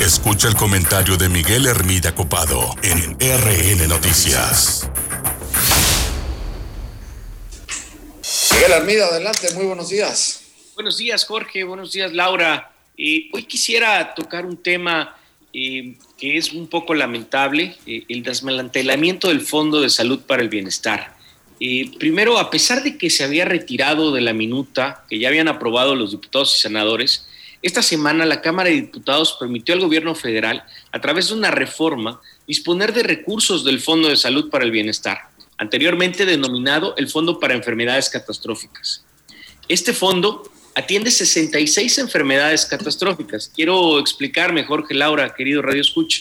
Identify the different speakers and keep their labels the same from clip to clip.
Speaker 1: Escucha el comentario de Miguel Hermida Copado en RN Noticias.
Speaker 2: Miguel Hermida, adelante, muy buenos días.
Speaker 3: Buenos días, Jorge, buenos días, Laura. Eh, hoy quisiera tocar un tema eh, que es un poco lamentable, eh, el desmantelamiento del Fondo de Salud para el Bienestar. primero, a pesar de que se había retirado de la minuta que ya habían aprobado los diputados y senadores, esta semana la Cámara de Diputados permitió al gobierno federal, a través de una reforma, disponer de recursos del Fondo de Salud para el Bienestar, anteriormente denominado el Fondo para Enfermedades Catastróficas. Este fondo atiende 66 enfermedades catastróficas. Quiero explicarme, Jorge Laura, querido Radio Escucha.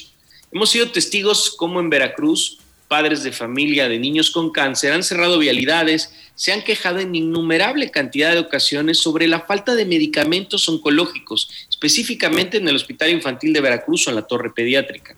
Speaker 3: Hemos sido testigos cómo en Veracruz padres de familia de niños con cáncer han cerrado vialidades, se han quejado en innumerable cantidad de ocasiones sobre la falta de medicamentos oncológicos, específicamente en el Hospital Infantil de Veracruz o en la Torre Pediátrica.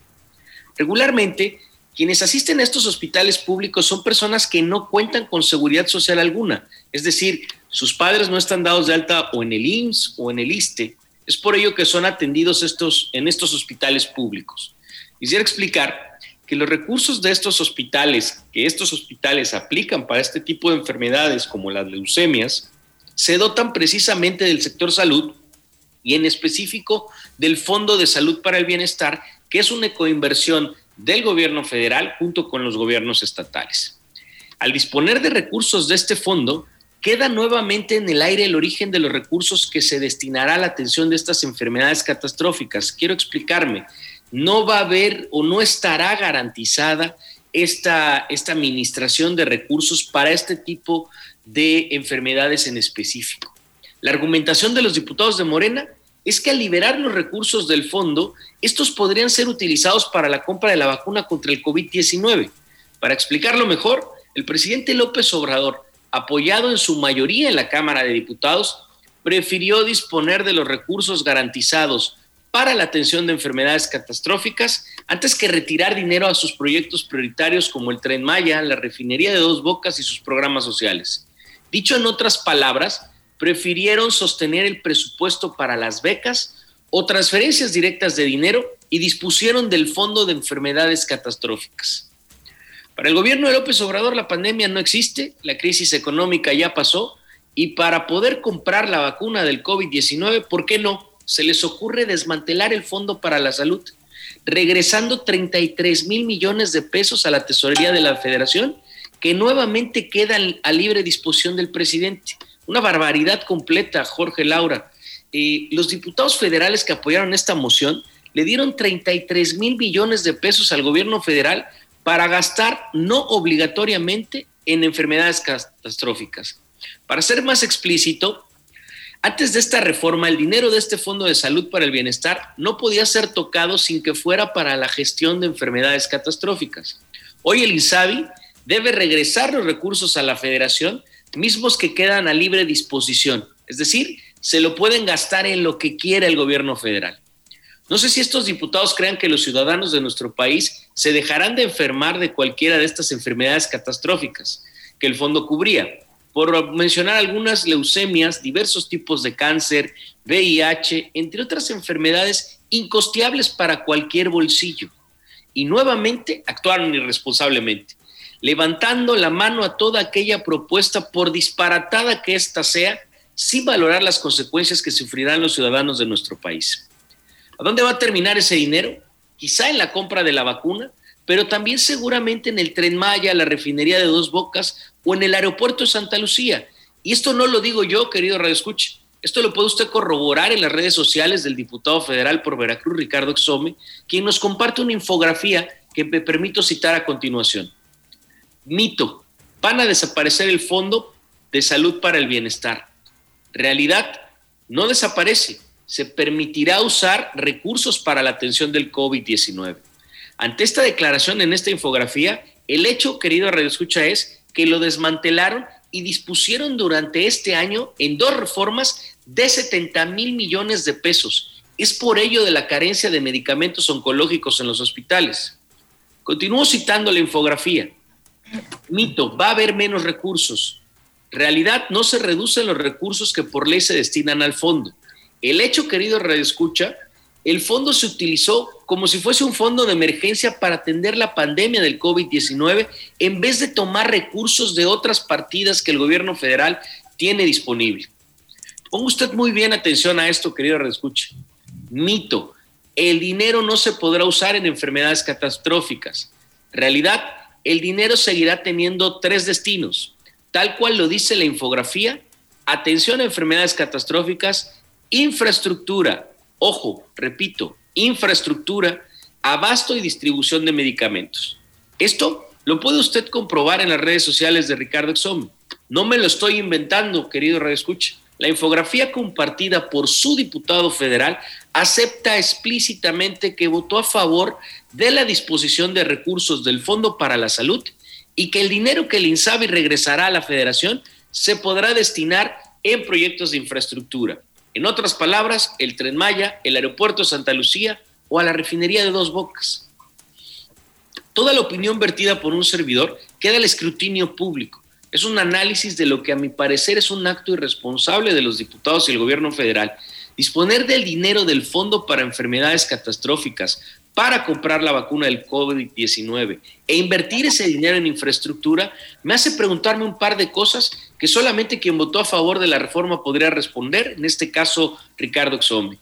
Speaker 3: Regularmente, quienes asisten a estos hospitales públicos son personas que no cuentan con seguridad social alguna, es decir, sus padres no están dados de alta o en el IMSS o en el ISTE. Es por ello que son atendidos estos, en estos hospitales públicos. Quisiera explicar que los recursos de estos hospitales, que estos hospitales aplican para este tipo de enfermedades como las leucemias, se dotan precisamente del sector salud y en específico del Fondo de Salud para el Bienestar, que es una ecoinversión del gobierno federal junto con los gobiernos estatales. Al disponer de recursos de este fondo, queda nuevamente en el aire el origen de los recursos que se destinará a la atención de estas enfermedades catastróficas. Quiero explicarme no va a haber o no estará garantizada esta, esta administración de recursos para este tipo de enfermedades en específico. La argumentación de los diputados de Morena es que al liberar los recursos del fondo, estos podrían ser utilizados para la compra de la vacuna contra el COVID-19. Para explicarlo mejor, el presidente López Obrador, apoyado en su mayoría en la Cámara de Diputados, prefirió disponer de los recursos garantizados para la atención de enfermedades catastróficas antes que retirar dinero a sus proyectos prioritarios como el tren Maya, la refinería de Dos Bocas y sus programas sociales. Dicho en otras palabras, prefirieron sostener el presupuesto para las becas o transferencias directas de dinero y dispusieron del Fondo de Enfermedades Catastróficas. Para el gobierno de López Obrador la pandemia no existe, la crisis económica ya pasó y para poder comprar la vacuna del COVID-19, ¿por qué no? Se les ocurre desmantelar el Fondo para la Salud, regresando 33 mil millones de pesos a la tesorería de la Federación, que nuevamente quedan a libre disposición del presidente. Una barbaridad completa, Jorge Laura. Eh, los diputados federales que apoyaron esta moción le dieron 33 mil millones de pesos al gobierno federal para gastar no obligatoriamente en enfermedades catastróficas. Para ser más explícito, antes de esta reforma, el dinero de este Fondo de Salud para el Bienestar no podía ser tocado sin que fuera para la gestión de enfermedades catastróficas. Hoy el INSABI debe regresar los recursos a la federación, mismos que quedan a libre disposición. Es decir, se lo pueden gastar en lo que quiera el gobierno federal. No sé si estos diputados crean que los ciudadanos de nuestro país se dejarán de enfermar de cualquiera de estas enfermedades catastróficas que el fondo cubría por mencionar algunas leucemias, diversos tipos de cáncer, VIH, entre otras enfermedades incosteables para cualquier bolsillo. Y nuevamente actuaron irresponsablemente, levantando la mano a toda aquella propuesta, por disparatada que ésta sea, sin valorar las consecuencias que sufrirán los ciudadanos de nuestro país. ¿A dónde va a terminar ese dinero? Quizá en la compra de la vacuna, pero también seguramente en el tren Maya, la refinería de Dos Bocas o en el aeropuerto de Santa Lucía. Y esto no lo digo yo, querido Radio Escucha. Esto lo puede usted corroborar en las redes sociales del diputado federal por Veracruz, Ricardo Exome, quien nos comparte una infografía que me permito citar a continuación. Mito, van a desaparecer el Fondo de Salud para el Bienestar. Realidad, no desaparece, se permitirá usar recursos para la atención del COVID-19. Ante esta declaración en esta infografía, el hecho, querido Radio Escucha, es que lo desmantelaron y dispusieron durante este año en dos reformas de 70 mil millones de pesos. Es por ello de la carencia de medicamentos oncológicos en los hospitales. Continúo citando la infografía. Mito, va a haber menos recursos. Realidad, no se reducen los recursos que por ley se destinan al fondo. El hecho, querido Radio Escucha, el fondo se utilizó como si fuese un fondo de emergencia para atender la pandemia del COVID-19 en vez de tomar recursos de otras partidas que el gobierno federal tiene disponible. Ponga usted muy bien atención a esto, querido reescuche. Mito, el dinero no se podrá usar en enfermedades catastróficas. Realidad, el dinero seguirá teniendo tres destinos, tal cual lo dice la infografía, atención a enfermedades catastróficas, infraestructura, Ojo, repito, infraestructura, abasto y distribución de medicamentos. Esto lo puede usted comprobar en las redes sociales de Ricardo Exome. No me lo estoy inventando, querido Radio Escucha. La infografía compartida por su diputado federal acepta explícitamente que votó a favor de la disposición de recursos del Fondo para la Salud y que el dinero que el INSABI regresará a la federación se podrá destinar en proyectos de infraestructura. En otras palabras, el tren Maya, el aeropuerto de Santa Lucía o a la refinería de Dos Bocas. Toda la opinión vertida por un servidor queda al escrutinio público. Es un análisis de lo que a mi parecer es un acto irresponsable de los diputados y el gobierno federal. Disponer del dinero del Fondo para Enfermedades Catastróficas para comprar la vacuna del COVID-19 e invertir ese dinero en infraestructura, me hace preguntarme un par de cosas que solamente quien votó a favor de la reforma podría responder, en este caso Ricardo Exome.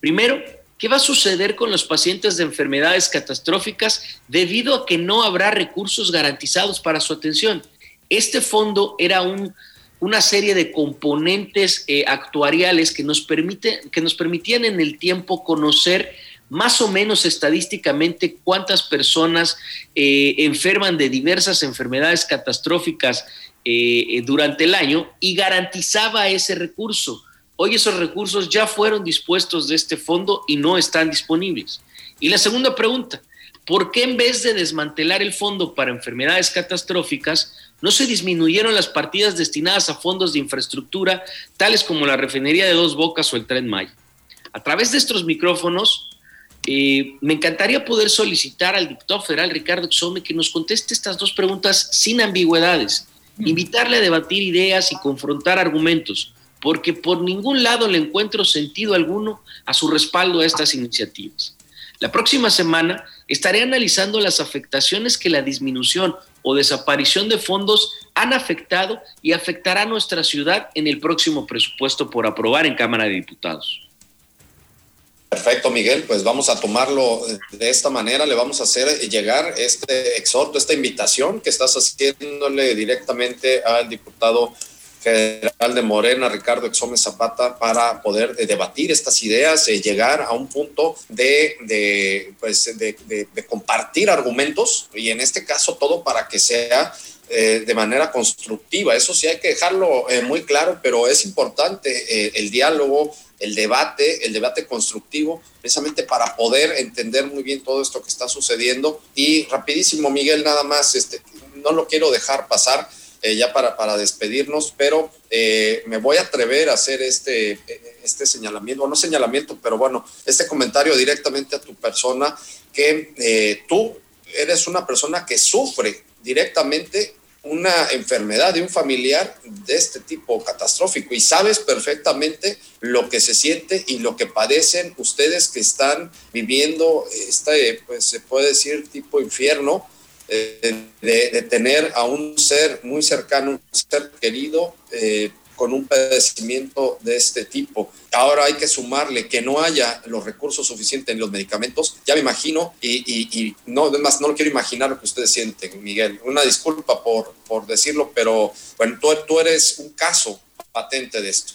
Speaker 3: Primero, ¿qué va a suceder con los pacientes de enfermedades catastróficas debido a que no habrá recursos garantizados para su atención? Este fondo era un, una serie de componentes eh, actuariales que nos, permite, que nos permitían en el tiempo conocer más o menos estadísticamente cuántas personas eh, enferman de diversas enfermedades catastróficas eh, eh, durante el año y garantizaba ese recurso. Hoy esos recursos ya fueron dispuestos de este fondo y no están disponibles. Y la segunda pregunta, ¿por qué en vez de desmantelar el fondo para enfermedades catastróficas, no se disminuyeron las partidas destinadas a fondos de infraestructura, tales como la refinería de Dos Bocas o el tren Maya? A través de estos micrófonos, eh, me encantaría poder solicitar al diputado federal Ricardo Xome que nos conteste estas dos preguntas sin ambigüedades, invitarle a debatir ideas y confrontar argumentos, porque por ningún lado le encuentro sentido alguno a su respaldo a estas iniciativas. La próxima semana estaré analizando las afectaciones que la disminución o desaparición de fondos han afectado y afectará a nuestra ciudad en el próximo presupuesto por aprobar en Cámara de Diputados.
Speaker 2: Perfecto, Miguel. Pues vamos a tomarlo de esta manera. Le vamos a hacer llegar este exhorto, esta invitación que estás haciéndole directamente al diputado federal de Morena, Ricardo Exome Zapata, para poder debatir estas ideas, y llegar a un punto de, de, pues, de, compartir argumentos y en este caso todo para que sea eh, de manera constructiva. Eso sí hay que dejarlo eh, muy claro, pero es importante eh, el diálogo el debate, el debate constructivo, precisamente para poder entender muy bien todo esto que está sucediendo. Y rapidísimo, Miguel, nada más, este, no lo quiero dejar pasar eh, ya para, para despedirnos, pero eh, me voy a atrever a hacer este, este señalamiento, no señalamiento, pero bueno, este comentario directamente a tu persona, que eh, tú eres una persona que sufre directamente una enfermedad de un familiar de este tipo catastrófico y sabes perfectamente lo que se siente y lo que padecen ustedes que están viviendo este, pues se puede decir tipo infierno eh, de, tener a un ser muy cercano, un ser querido eh, con un padecimiento de este tipo. Ahora hay que sumarle que no haya los recursos suficientes en los medicamentos. Ya me imagino, y, no, además no lo quiero imaginar lo que ustedes sienten, Miguel. Una disculpa por, por decirlo, pero bueno, tú, tú eres un caso patente de esto.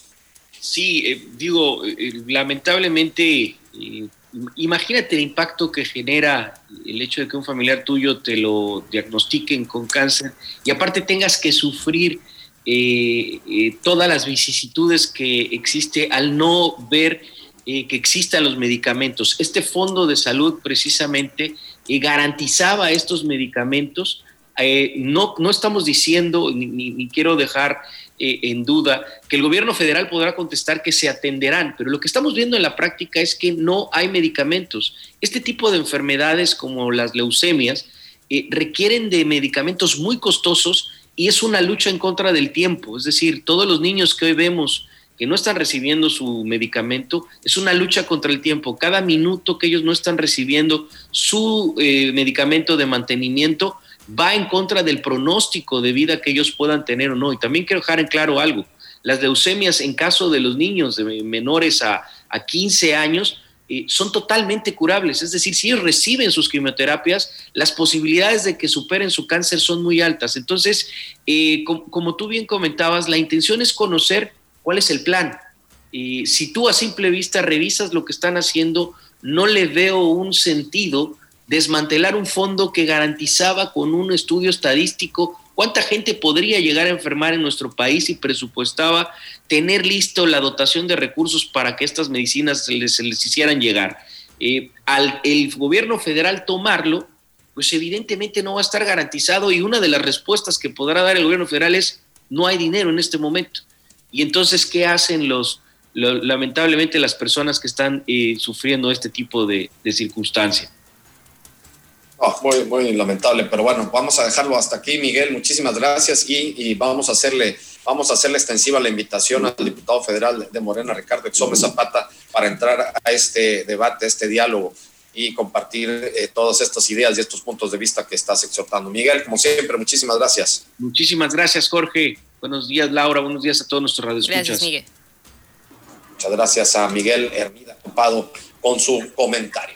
Speaker 3: Sí, eh, digo, eh, lamentablemente, eh, imagínate el impacto que genera el hecho de que un familiar tuyo te lo diagnostiquen con cáncer y aparte tengas que sufrir eh, eh, todas las vicisitudes que existe al no ver eh, que existan los medicamentos. Este fondo de salud precisamente garantizaba estos medicamentos. no, no estamos diciendo, ni, quiero dejar en duda, que el gobierno federal podrá contestar que se atenderán, pero lo que estamos viendo en la práctica es que no hay medicamentos. Este tipo de enfermedades como las leucemias requieren de medicamentos muy costosos y es una lucha en contra del tiempo. Es decir, todos los niños que hoy vemos que no están recibiendo su medicamento, es una lucha contra el tiempo. Cada minuto que ellos no están recibiendo su eh, medicamento de mantenimiento va en contra del pronóstico de vida que ellos puedan tener o no. Y también quiero dejar en claro algo. Las leucemias en caso de los niños de menores a, a 15 años eh, son totalmente curables. Es decir, si ellos reciben sus quimioterapias, las posibilidades de que superen su cáncer son muy altas. Entonces, eh, como tú bien comentabas, la intención es conocer cuál es el plan. Y si tú a simple vista revisas lo que están haciendo, no le veo un sentido desmantelar un fondo que garantizaba con un estudio estadístico cuánta gente podría llegar a enfermar en nuestro país y presupuestaba tener listo la dotación de recursos para que estas medicinas se les, hicieran llegar. Eh, al el gobierno federal tomarlo, pues evidentemente no va a estar garantizado y una de las respuestas que podrá dar el gobierno federal es no hay dinero en este momento. Y entonces, ¿qué hacen los, lamentablemente las personas que están eh, sufriendo este tipo de, de circunstancia?
Speaker 2: Ah, muy, muy lamentable, pero bueno, vamos a dejarlo hasta aquí, Miguel. Muchísimas gracias y, vamos a hacerle vamos a hacerle extensiva la invitación al diputado federal de Morena, Ricardo Exome Zapata, para entrar a este debate, a este diálogo y compartir eh, todas estas ideas y estos puntos de vista que estás exhortando. Miguel, como siempre, muchísimas gracias.
Speaker 3: Muchísimas gracias, Jorge. Buenos días, Laura. Buenos días a todos nuestros radioescuchas. Gracias, Miguel.
Speaker 2: Muchas gracias a Miguel Hermida Copado con su comentario.